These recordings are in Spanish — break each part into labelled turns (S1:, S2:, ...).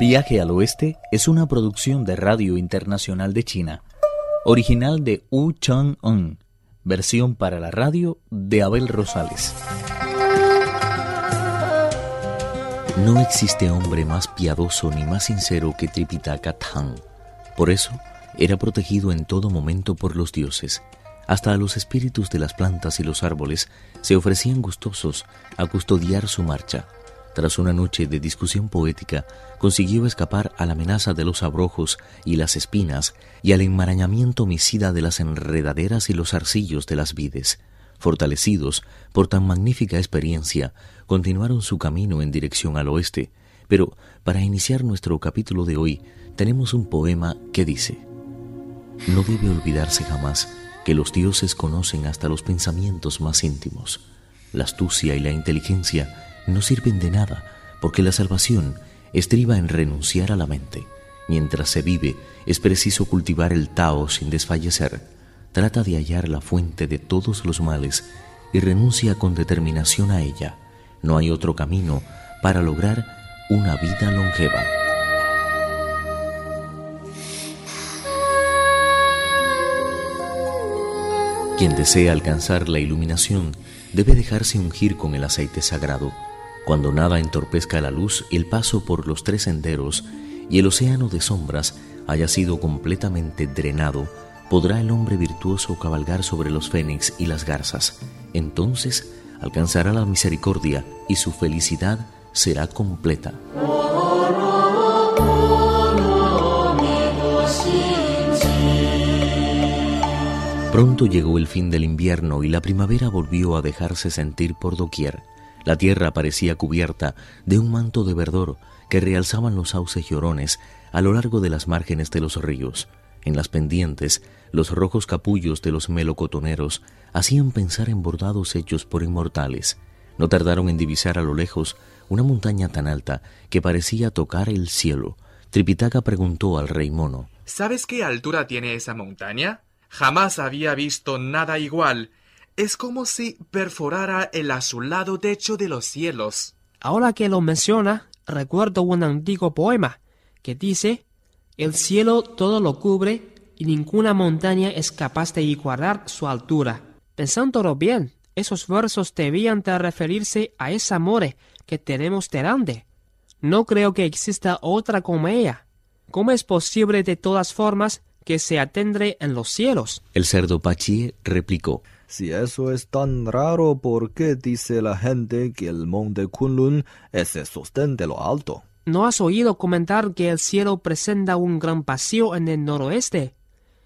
S1: Viaje al Oeste es una producción de Radio Internacional de China, original de Wu Chang-un, versión para la radio de Abel Rosales. No existe hombre más piadoso ni más sincero que Tripitaka Tang. Por eso, era protegido en todo momento por los dioses. Hasta los espíritus de las plantas y los árboles se ofrecían gustosos a custodiar su marcha. Tras una noche de discusión poética, consiguió escapar a la amenaza de los abrojos y las espinas y al enmarañamiento homicida de las enredaderas y los arcillos de las vides. Fortalecidos por tan magnífica experiencia, continuaron su camino en dirección al oeste, pero para iniciar nuestro capítulo de hoy tenemos un poema que dice, No debe olvidarse jamás que los dioses conocen hasta los pensamientos más íntimos. La astucia y la inteligencia no sirven de nada, porque la salvación estriba en renunciar a la mente. Mientras se vive, es preciso cultivar el Tao sin desfallecer. Trata de hallar la fuente de todos los males y renuncia con determinación a ella. No hay otro camino para lograr una vida longeva. Quien desea alcanzar la iluminación debe dejarse ungir con el aceite sagrado. Cuando nada entorpezca la luz, el paso por los tres senderos y el océano de sombras haya sido completamente drenado, podrá el hombre virtuoso cabalgar sobre los fénix y las garzas. Entonces alcanzará la misericordia y su felicidad será completa. Pronto llegó el fin del invierno y la primavera volvió a dejarse sentir por doquier. La tierra parecía cubierta de un manto de verdor que realzaban los sauces llorones a lo largo de las márgenes de los ríos. En las pendientes, los rojos capullos de los melocotoneros hacían pensar en bordados hechos por inmortales. No tardaron en divisar a lo lejos una montaña tan alta que parecía tocar el cielo. Tripitaka preguntó al rey mono
S2: ¿Sabes qué altura tiene esa montaña? Jamás había visto nada igual. Es como si perforara el azulado techo de los cielos.
S3: Ahora que lo menciona, recuerdo un antiguo poema que dice El cielo todo lo cubre y ninguna montaña es capaz de igualar su altura. Pensándolo bien, esos versos debían de referirse a esa more que tenemos delante. No creo que exista otra como ella. ¿Cómo es posible de todas formas que se atendre en los cielos.
S1: El cerdo Pachie replicó.
S4: Si eso es tan raro, ¿por qué dice la gente que el monte Kunlun es el sostén de lo alto?
S3: ¿No has oído comentar que el cielo presenta un gran vacío en el noroeste?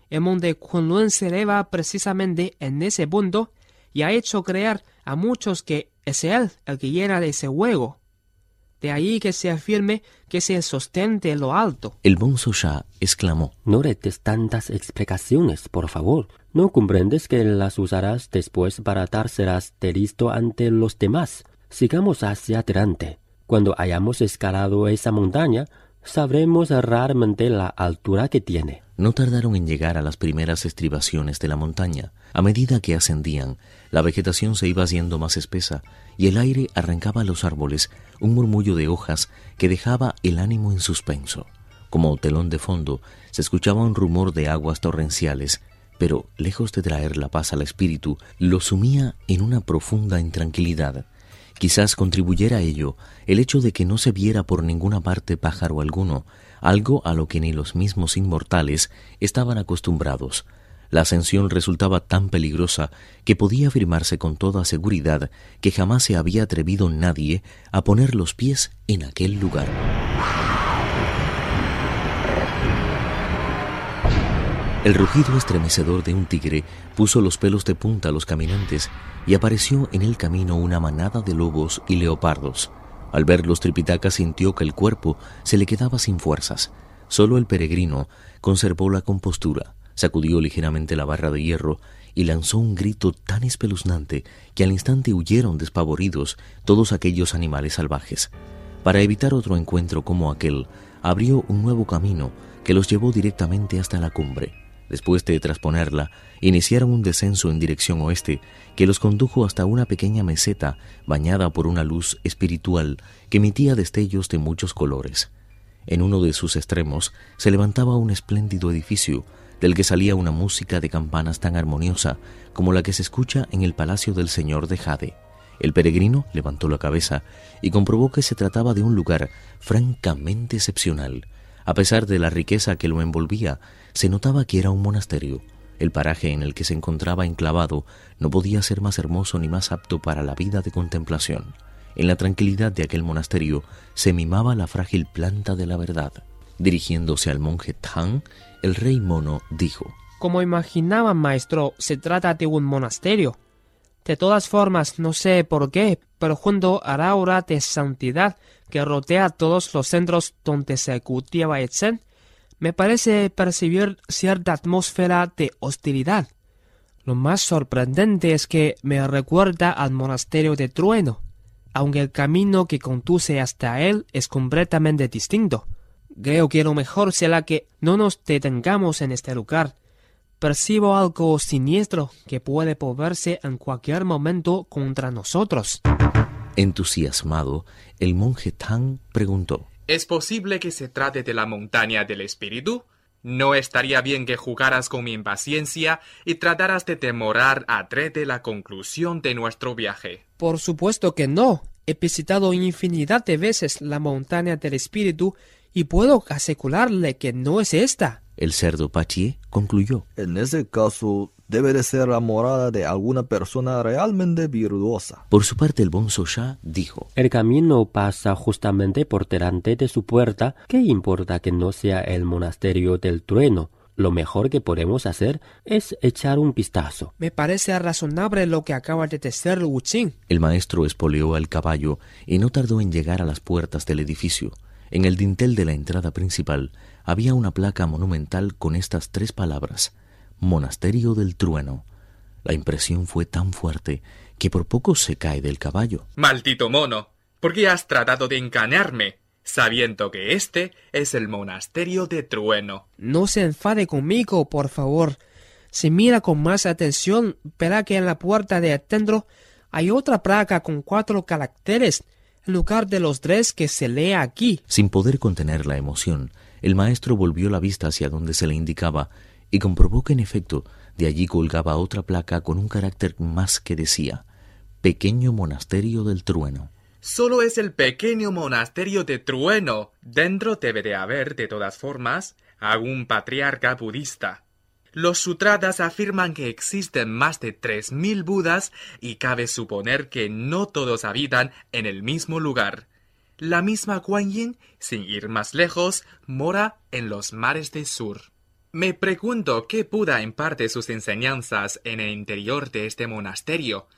S3: El monte Kunlun se eleva precisamente en ese punto y ha hecho creer a muchos que es él el que llena de ese hueco. De ahí que se afirme que se sostente lo alto.
S1: El bonzo ya exclamó.
S5: No retes tantas explicaciones, por favor. ¿No comprendes que las usarás después para dárselas de listo ante los demás? Sigamos hacia adelante. Cuando hayamos escalado esa montaña, sabremos raramente la altura que tiene.
S1: No tardaron en llegar a las primeras estribaciones de la montaña. A medida que ascendían, la vegetación se iba haciendo más espesa y el aire arrancaba a los árboles un murmullo de hojas que dejaba el ánimo en suspenso. Como telón de fondo se escuchaba un rumor de aguas torrenciales, pero lejos de traer la paz al espíritu, lo sumía en una profunda intranquilidad. Quizás contribuyera a ello el hecho de que no se viera por ninguna parte pájaro alguno, algo a lo que ni los mismos inmortales estaban acostumbrados. La ascensión resultaba tan peligrosa que podía afirmarse con toda seguridad que jamás se había atrevido nadie a poner los pies en aquel lugar. El rugido estremecedor de un tigre puso los pelos de punta a los caminantes y apareció en el camino una manada de lobos y leopardos. Al verlos, Tripitaka sintió que el cuerpo se le quedaba sin fuerzas. Solo el peregrino conservó la compostura, sacudió ligeramente la barra de hierro y lanzó un grito tan espeluznante que al instante huyeron despavoridos todos aquellos animales salvajes. Para evitar otro encuentro como aquel, abrió un nuevo camino que los llevó directamente hasta la cumbre. Después de trasponerla, iniciaron un descenso en dirección oeste que los condujo hasta una pequeña meseta bañada por una luz espiritual que emitía destellos de muchos colores. En uno de sus extremos se levantaba un espléndido edificio del que salía una música de campanas tan armoniosa como la que se escucha en el palacio del señor de Jade. El peregrino levantó la cabeza y comprobó que se trataba de un lugar francamente excepcional. A pesar de la riqueza que lo envolvía, se notaba que era un monasterio. El paraje en el que se encontraba enclavado no podía ser más hermoso ni más apto para la vida de contemplación. En la tranquilidad de aquel monasterio se mimaba la frágil planta de la verdad. Dirigiéndose al monje Tang, el rey mono dijo,
S3: Como imaginaba, maestro, se trata de un monasterio. De todas formas, no sé por qué, pero junto a la aura de santidad que rodea todos los centros donde se cultiva el Zen, me parece percibir cierta atmósfera de hostilidad. Lo más sorprendente es que me recuerda al monasterio de Trueno, aunque el camino que conduce hasta él es completamente distinto. Creo que lo mejor será que no nos detengamos en este lugar. Percibo algo siniestro que puede volverse en cualquier momento contra nosotros.
S1: Entusiasmado, el monje Tang preguntó,
S2: ¿Es posible que se trate de la montaña del espíritu? ¿No estaría bien que jugaras con mi impaciencia y trataras de demorar a de la conclusión de nuestro viaje?
S3: Por supuesto que no. He visitado infinidad de veces la montaña del espíritu y puedo asegurarle que no es esta.
S1: El cerdo Pachi concluyó.
S4: En ese caso, debe de ser la morada de alguna persona realmente virtuosa.
S1: Por su parte, el bonzo Sha dijo.
S5: El camino pasa justamente por delante de su puerta. ¿Qué importa que no sea el monasterio del trueno? Lo mejor que podemos hacer es echar un vistazo.
S3: Me parece razonable lo que acaba de decir Wu Qing.
S1: El maestro espoleó al caballo y no tardó en llegar a las puertas del edificio. En el dintel de la entrada principal había una placa monumental con estas tres palabras Monasterio del Trueno. La impresión fue tan fuerte que por poco se cae del caballo.
S2: Maldito mono. ¿Por qué has tratado de engañarme? sabiendo que este es el monasterio de Trueno.
S3: No se enfade conmigo, por favor. Si mira con más atención, verá que en la puerta de adentro hay otra placa con cuatro caracteres, lugar de los tres que se lee aquí.
S1: Sin poder contener la emoción, el maestro volvió la vista hacia donde se le indicaba y comprobó que en efecto de allí colgaba otra placa con un carácter más que decía Pequeño Monasterio del Trueno.
S2: Solo es el pequeño monasterio de Trueno. Dentro debe de haber, de todas formas, algún patriarca budista. Los sutradas afirman que existen más de tres mil Budas y cabe suponer que no todos habitan en el mismo lugar. La misma Kuan Yin, sin ir más lejos, mora en los mares del sur. Me pregunto qué Buda imparte sus enseñanzas en el interior de este monasterio.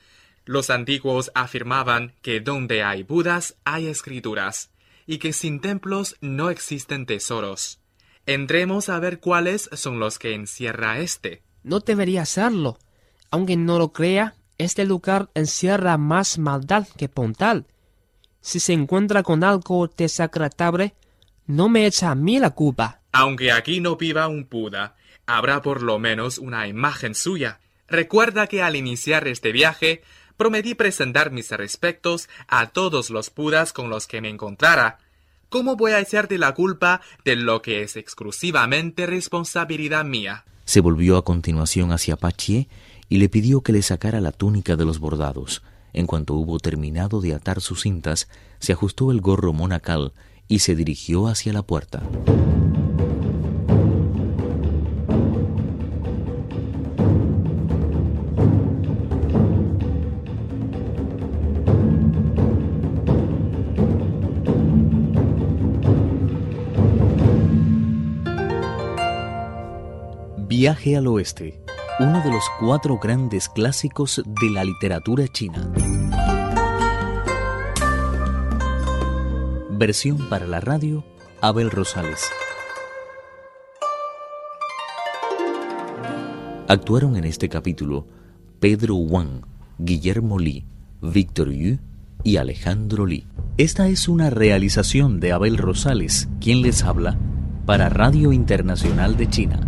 S2: Los antiguos afirmaban que donde hay Budas hay escrituras, y que sin templos no existen tesoros. Entremos a ver cuáles son los que encierra este.
S3: No debería serlo. Aunque no lo crea, este lugar encierra más maldad que Pontal. Si se encuentra con algo desagradable, no me echa a mí la culpa.
S2: Aunque aquí no viva un Buda, habrá por lo menos una imagen suya. Recuerda que al iniciar este viaje prometí presentar mis respetos a todos los Budas con los que me encontrara. ¿Cómo voy a echarte la culpa de lo que es exclusivamente responsabilidad mía?
S1: Se volvió a continuación hacia Pachie y le pidió que le sacara la túnica de los bordados. En cuanto hubo terminado de atar sus cintas, se ajustó el gorro monacal y se dirigió hacia la puerta. Viaje al Oeste, uno de los cuatro grandes clásicos de la literatura china. Versión para la radio, Abel Rosales. Actuaron en este capítulo Pedro Wang, Guillermo Li, Víctor Yu y Alejandro Li. Esta es una realización de Abel Rosales, quien les habla, para Radio Internacional de China.